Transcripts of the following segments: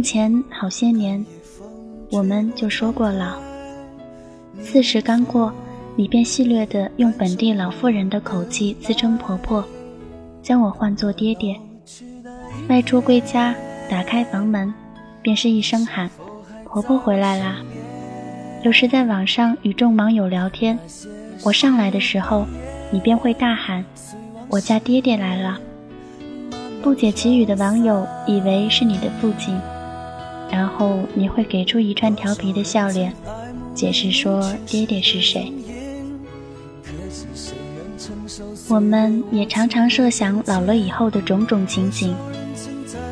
病前好些年，我们就说过老。四十刚过，你便戏谑地用本地老妇人的口气自称婆婆，将我唤作爹爹。外出归家，打开房门，便是一声喊：“婆婆回来啦！”有时在网上与众网友聊天，我上来的时候，你便会大喊：“我家爹爹来了。”不解其语的网友以为是你的父亲，然后你会给出一串调皮的笑脸，解释说爹爹是谁。我们也常常设想老了以后的种种情景，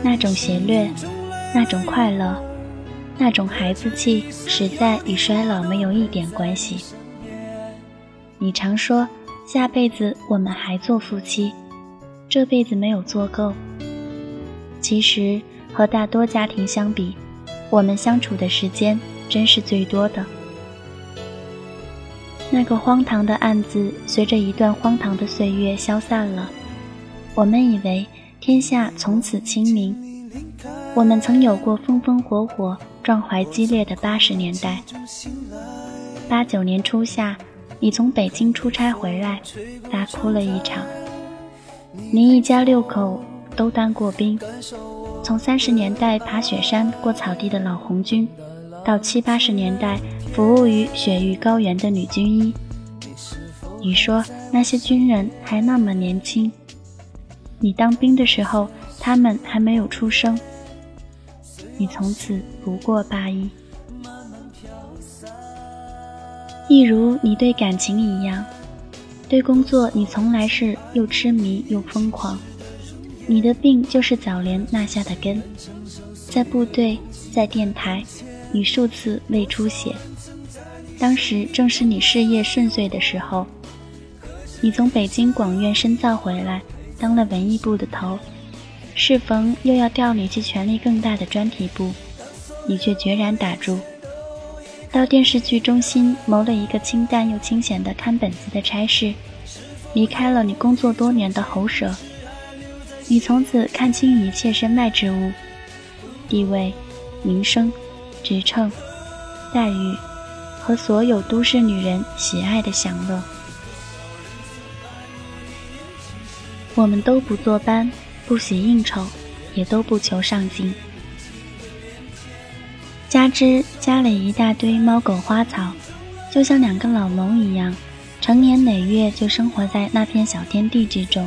那种邪虐，那种快乐。那种孩子气，实在与衰老没有一点关系。你常说下辈子我们还做夫妻，这辈子没有做够。其实和大多家庭相比，我们相处的时间真是最多的。那个荒唐的案子，随着一段荒唐的岁月消散了。我们以为天下从此清明，我们曾有过风风火火。壮怀激烈的八十年代，八九年初夏，你从北京出差回来，大哭了一场。你一家六口都当过兵，从三十年代爬雪山过草地的老红军，到七八十年代服务于雪域高原的女军医。你说那些军人还那么年轻，你当兵的时候，他们还没有出生。你从此不过八一，一如你对感情一样，对工作你从来是又痴迷又疯狂。你的病就是早年落下的根，在部队，在电台，你数次胃出血，当时正是你事业顺遂的时候。你从北京广院深造回来，当了文艺部的头。适逢又要调你去权力更大的专题部，你却决然打住，到电视剧中心谋了一个清淡又清闲的看本子的差事，离开了你工作多年的喉舌。你从此看清一切身外之物，地位、名声、职称、待遇和所有都市女人喜爱的享乐。我们都不坐班。不喜应酬，也都不求上进，加之家里一大堆猫狗花草，就像两个老农一样，成年累月就生活在那片小天地之中。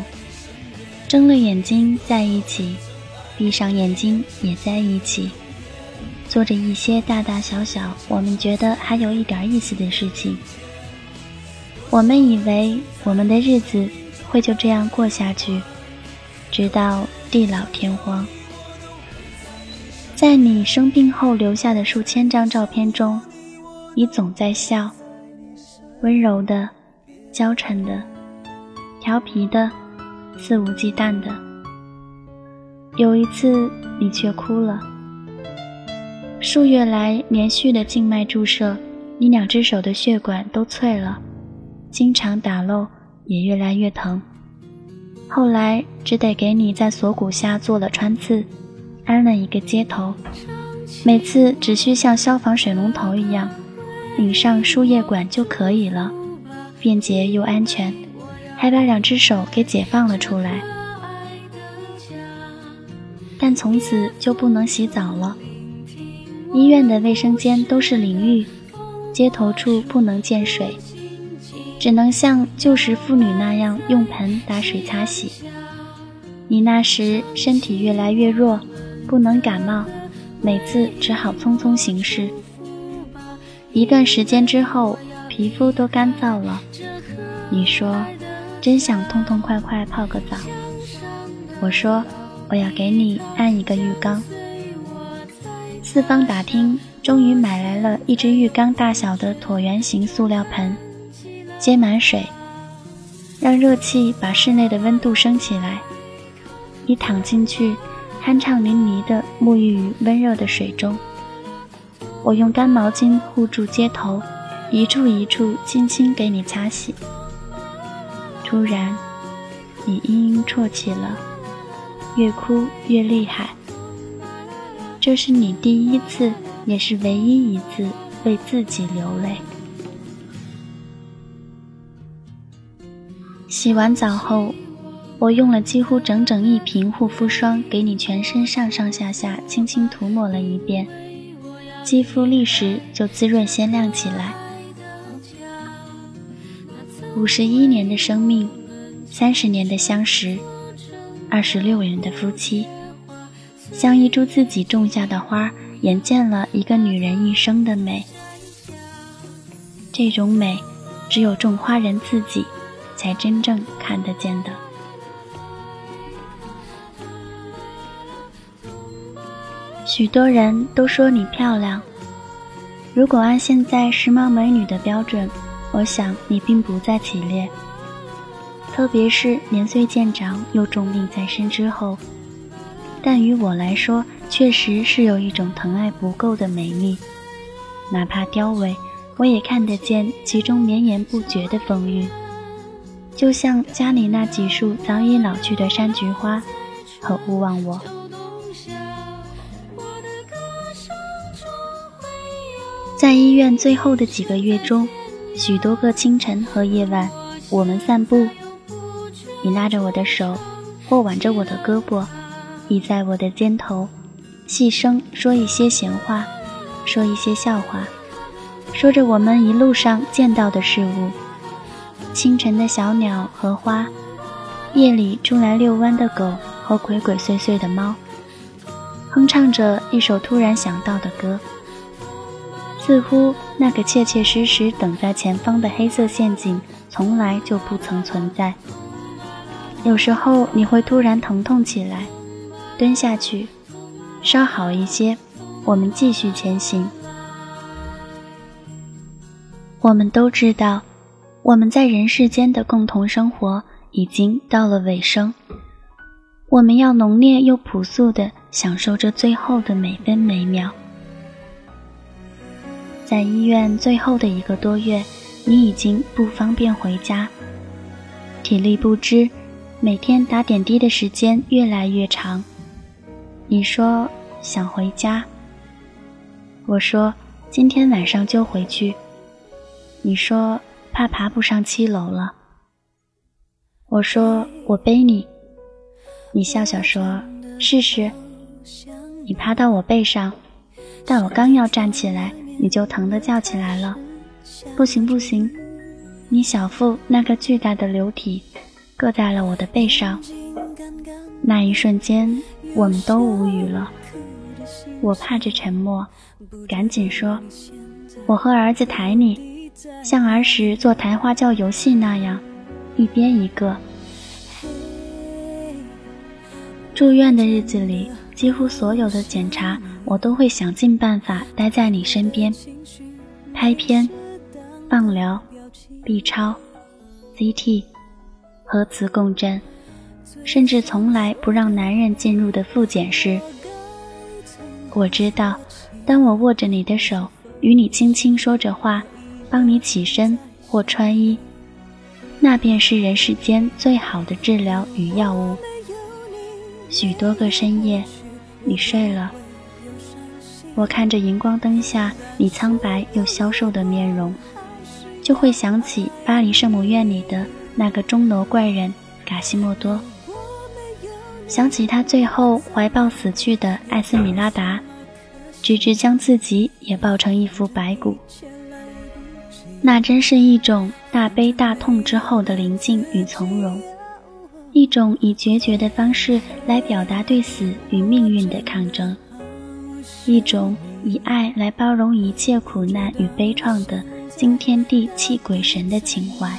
睁了眼睛在一起，闭上眼睛也在一起，做着一些大大小小我们觉得还有一点意思的事情。我们以为我们的日子会就这样过下去。直到地老天荒，在你生病后留下的数千张照片中，你总在笑，温柔的、娇嗔的、调皮的、肆无忌惮的。有一次，你却哭了。数月来连续的静脉注射，你两只手的血管都脆了，经常打漏，也越来越疼。后来只得给你在锁骨下做了穿刺，安了一个接头，每次只需像消防水龙头一样拧上输液管就可以了，便捷又安全，还把两只手给解放了出来。但从此就不能洗澡了，医院的卫生间都是淋浴，接头处不能见水。只能像旧时妇女那样用盆打水擦洗。你那时身体越来越弱，不能感冒，每次只好匆匆行事。一段时间之后，皮肤都干燥了。你说，真想痛痛快快泡个澡。我说，我要给你按一个浴缸。四方打听，终于买来了一只浴缸大小的椭圆形塑料盆。接满水，让热气把室内的温度升起来。你躺进去，酣畅淋漓地沐浴于温热的水中。我用干毛巾护住接头，一处一处轻轻给你擦洗。突然，你嘤嘤啜泣了，越哭越厉害。这是你第一次，也是唯一一次为自己流泪。洗完澡后，我用了几乎整整一瓶护肤霜，给你全身上上下下轻轻涂抹了一遍，肌肤立时就滋润鲜亮起来。五十一年的生命，三十年的相识，二十六年的夫妻，像一株自己种下的花，眼见了一个女人一生的美。这种美，只有种花人自己。才真正看得见的。许多人都说你漂亮，如果按现在时髦美女的标准，我想你并不在其列。特别是年岁渐长又重病在身之后，但于我来说，确实是有一种疼爱不够的美丽。哪怕凋萎，我也看得见其中绵延不绝的风韵。就像家里那几束早已老去的山菊花，和勿忘我。在医院最后的几个月中，许多个清晨和夜晚，我们散步。你拉着我的手，或挽着我的胳膊，倚在我的肩头，细声说一些闲话，说一些笑话，说着我们一路上见到的事物。清晨的小鸟和花，夜里出来遛弯的狗和鬼鬼祟祟的猫，哼唱着一首突然想到的歌。似乎那个切切实实等在前方的黑色陷阱从来就不曾存在。有时候你会突然疼痛起来，蹲下去，稍好一些，我们继续前行。我们都知道。我们在人世间的共同生活已经到了尾声，我们要浓烈又朴素地享受这最后的每分每秒。在医院最后的一个多月，你已经不方便回家，体力不支，每天打点滴的时间越来越长。你说想回家，我说今天晚上就回去。你说。怕爬不上七楼了，我说我背你，你笑笑说试试。你趴到我背上，但我刚要站起来，你就疼得叫起来了。不行不行，你小腹那个巨大的流体硌在了我的背上。那一瞬间，我们都无语了。我怕着沉默，赶紧说，我和儿子抬你。像儿时做抬花轿游戏那样，一边一个。住院的日子里，几乎所有的检查，我都会想尽办法待在你身边。拍片、放疗、B 超、CT、核磁共振，甚至从来不让男人进入的复检室。我知道，当我握着你的手，与你轻轻说着话。帮你起身或穿衣，那便是人世间最好的治疗与药物。许多个深夜，你睡了，我看着荧光灯下你苍白又消瘦的面容，就会想起巴黎圣母院里的那个钟楼怪人卡西莫多，想起他最后怀抱死去的艾斯米拉达，直至将自己也抱成一副白骨。那真是一种大悲大痛之后的宁静与从容，一种以决绝的方式来表达对死与命运的抗争，一种以爱来包容一切苦难与悲怆的惊天地泣鬼神的情怀。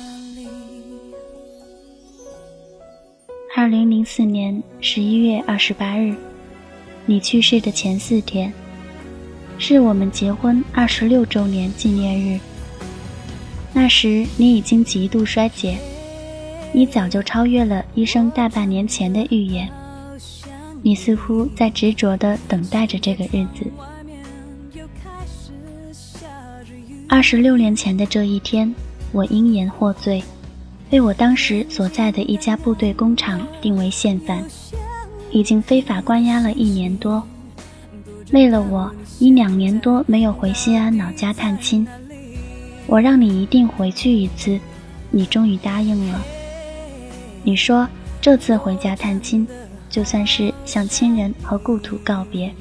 二零零四年十一月二十八日，你去世的前四天，是我们结婚二十六周年纪念日。那时你已经极度衰竭，你早就超越了医生大半年前的预言。你似乎在执着地等待着这个日子。二十六年前的这一天，我因言获罪，被我当时所在的一家部队工厂定为现犯，已经非法关押了一年多。为了我，你两年多没有回西安老家探亲。我让你一定回去一次，你终于答应了。你说这次回家探亲，就算是向亲人和故土告别。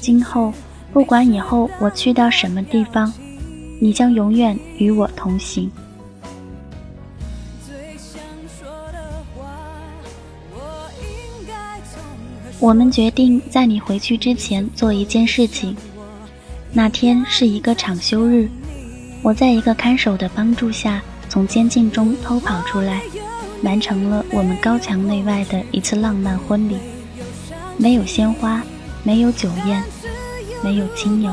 今后不管以后我去到什么地方，你将永远与我同行。我们决定在你回去之前做一件事情。那天是一个长休日，我在一个看守的帮助下，从监禁中偷跑出来，完成了我们高墙内外的一次浪漫婚礼。没有鲜花，没有酒宴，没有亲友，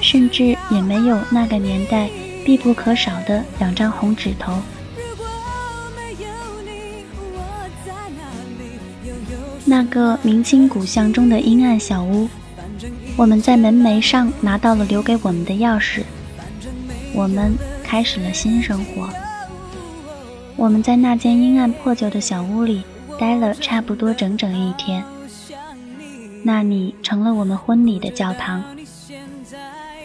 甚至也没有那个年代必不可少的两张红纸头。那个明清古巷中的阴暗小屋，我们在门楣上拿到了留给我们的钥匙。我们开始了新生活。我们在那间阴暗破旧的小屋里待了差不多整整一天。那里成了我们婚礼的教堂。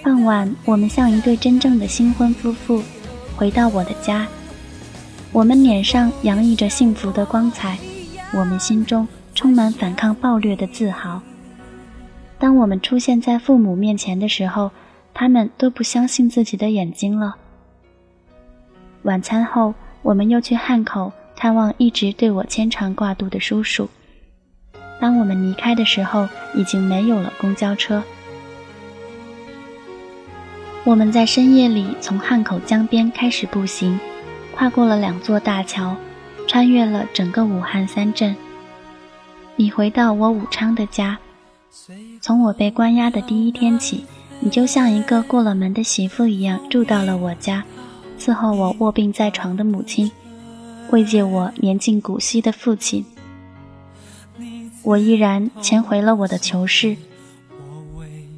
傍晚，我们像一对真正的新婚夫妇，回到我的家。我们脸上洋溢着幸福的光彩，我们心中。充满反抗暴虐的自豪。当我们出现在父母面前的时候，他们都不相信自己的眼睛了。晚餐后，我们又去汉口探望一直对我牵肠挂肚的叔叔。当我们离开的时候，已经没有了公交车。我们在深夜里从汉口江边开始步行，跨过了两座大桥，穿越了整个武汉三镇。你回到我武昌的家，从我被关押的第一天起，你就像一个过了门的媳妇一样住到了我家，伺候我卧病在床的母亲，慰藉我年近古稀的父亲。我依然潜回了我的囚室。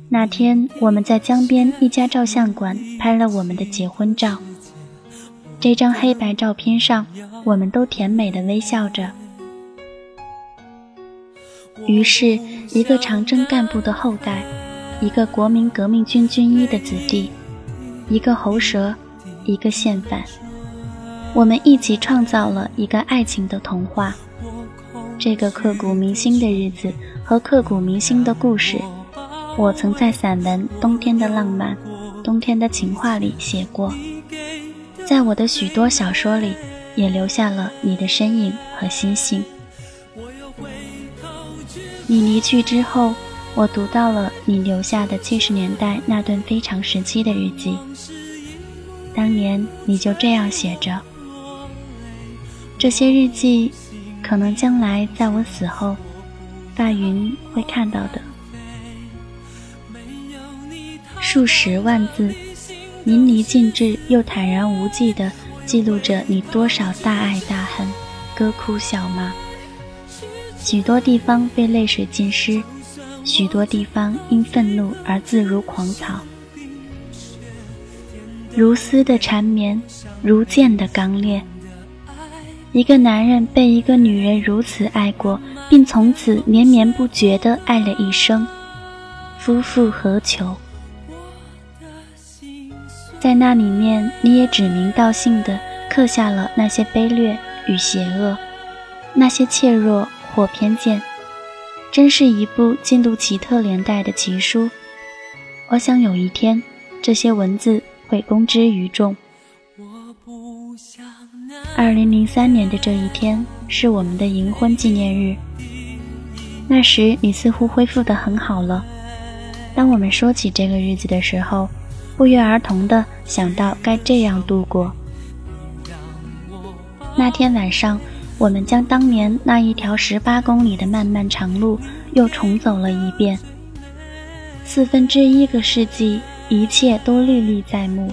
那天我们在江边一家照相馆拍了我们的结婚照，这张黑白照片上，我们都甜美的微笑着。于是，一个长征干部的后代，一个国民革命军军医的子弟，一个喉舌，一个宪犯，我们一起创造了一个爱情的童话。这个刻骨铭心的日子和刻骨铭心的故事，我曾在散文《冬天的浪漫》《冬天的情话》里写过，在我的许多小说里，也留下了你的身影和心性。你离去之后，我读到了你留下的七十年代那段非常时期的日记。当年你就这样写着：这些日记，可能将来在我死后，大云会看到的。数十万字，淋漓尽致又坦然无忌地记录着你多少大爱大恨，歌哭笑骂。许多地方被泪水浸湿，许多地方因愤怒而自如狂草。如丝的缠绵，如剑的刚烈。一个男人被一个女人如此爱过，并从此绵绵不绝地爱了一生，夫复何求？在那里面，你也指名道姓地刻下了那些卑劣与邪恶，那些怯弱。或偏见，真是一部进入奇特年代的奇书。我想有一天，这些文字会公之于众。二零零三年的这一天是我们的银婚纪念日。那时你似乎恢复得很好了。当我们说起这个日子的时候，不约而同地想到该这样度过。那天晚上。我们将当年那一条十八公里的漫漫长路又重走了一遍。四分之一个世纪，一切都历历在目。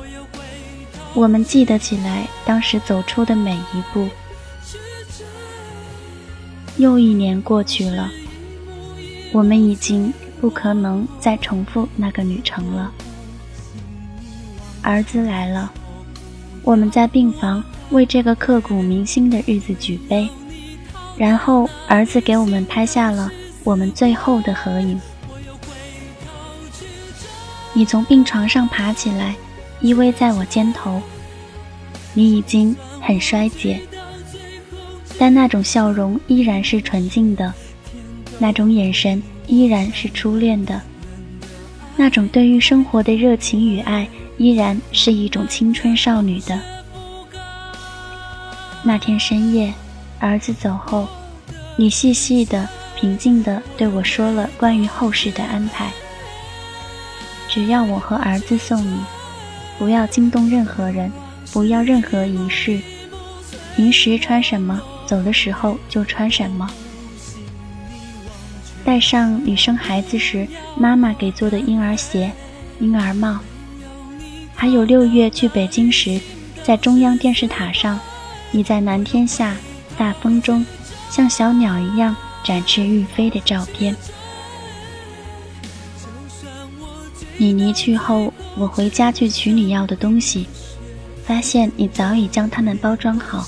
我们记得起来当时走出的每一步。又一年过去了，我们已经不可能再重复那个旅程了。儿子来了，我们在病房为这个刻骨铭心的日子举杯，然后儿子给我们拍下了我们最后的合影。你从病床上爬起来，依偎在我肩头。你已经很衰竭，但那种笑容依然是纯净的，那种眼神依然是初恋的，那种对于生活的热情与爱依然是一种青春少女的。那天深夜，儿子走后，你细细的、平静的对我说了关于后事的安排。只要我和儿子送你，不要惊动任何人，不要任何仪式。平时穿什么，走的时候就穿什么。带上你生孩子时妈妈给做的婴儿鞋、婴儿帽，还有六月去北京时，在中央电视塔上，你在蓝天下、大风中，像小鸟一样展翅欲飞的照片。你离去后，我回家去取你要的东西，发现你早已将它们包装好，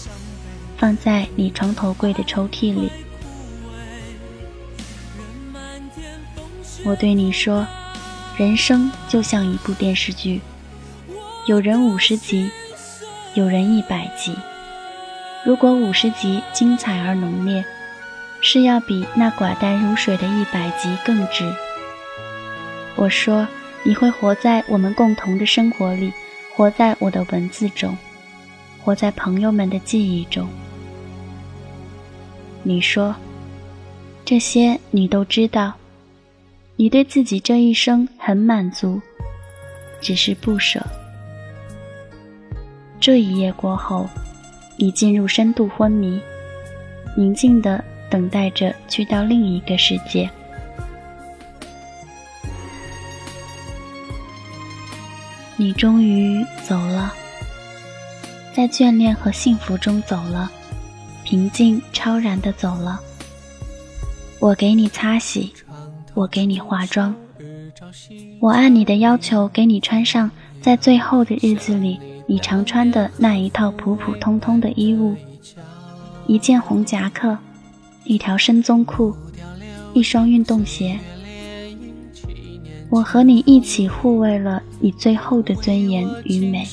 放在你床头柜的抽屉里。我对你说，人生就像一部电视剧，有人五十集，有人一百集。如果五十集精彩而浓烈，是要比那寡淡如水的一百集更值。我说。你会活在我们共同的生活里，活在我的文字中，活在朋友们的记忆中。你说，这些你都知道，你对自己这一生很满足，只是不舍。这一夜过后，你进入深度昏迷，宁静的等待着去到另一个世界。你终于走了，在眷恋和幸福中走了，平静超然的走了。我给你擦洗，我给你化妆，我按你的要求给你穿上在最后的日子里你常穿的那一套普普通通的衣物：一件红夹克，一条深棕裤，一双运动鞋。我和你一起护卫了你最后的尊严与美。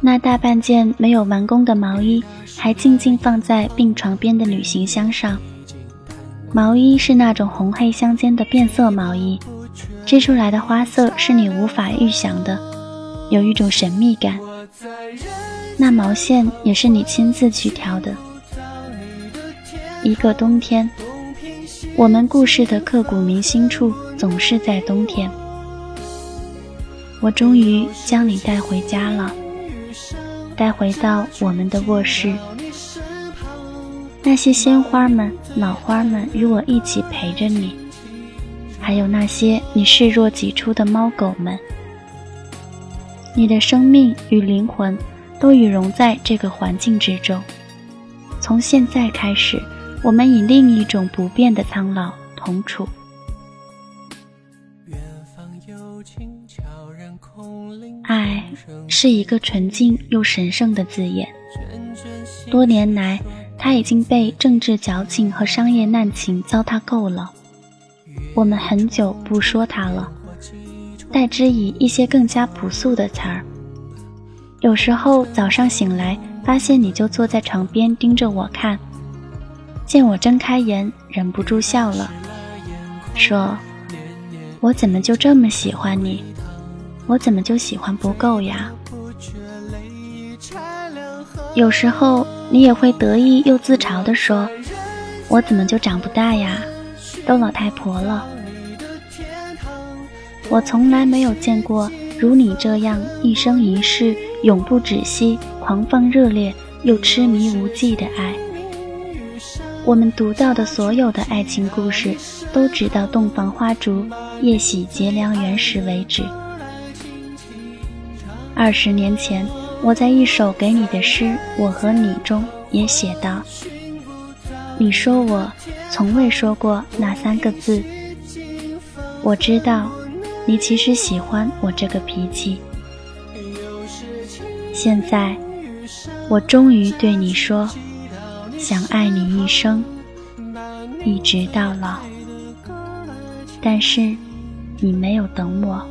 那大半件没有完工的毛衣还静静放在病床边的旅行箱上。毛衣是那种红黑相间的变色毛衣，织出来的花色是你无法预想的，有一种神秘感。那毛线也是你亲自去挑的。一个冬天。我们故事的刻骨铭心处总是在冬天。我终于将你带回家了，带回到我们的卧室。那些鲜花们、老花们与我一起陪着你，还有那些你视若己出的猫狗们。你的生命与灵魂都已融在这个环境之中。从现在开始。我们以另一种不变的苍老同处。爱是一个纯净又神圣的字眼。多年来，它已经被政治矫情和商业滥情糟蹋够了。我们很久不说它了，代之以一些更加朴素的词儿。有时候早上醒来，发现你就坐在床边盯着我看。见我睁开眼，忍不住笑了，说：“我怎么就这么喜欢你？我怎么就喜欢不够呀？”有时候你也会得意又自嘲地说：“我怎么就长不大呀？都老太婆了。”我从来没有见过如你这样一生一世永不止息、狂放热烈又痴迷无际的爱。我们读到的所有的爱情故事，都直到洞房花烛夜喜结良缘时为止。二十年前，我在一首给你的诗《我和你》中也写道：“你说我从未说过那三个字。我知道，你其实喜欢我这个脾气，现在，我终于对你说，想爱你一生，一直到老。但是，你没有等我。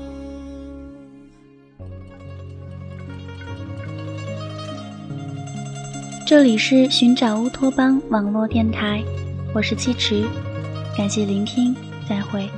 这里是寻找乌托邦网络电台，我是七池，感谢聆听，再会。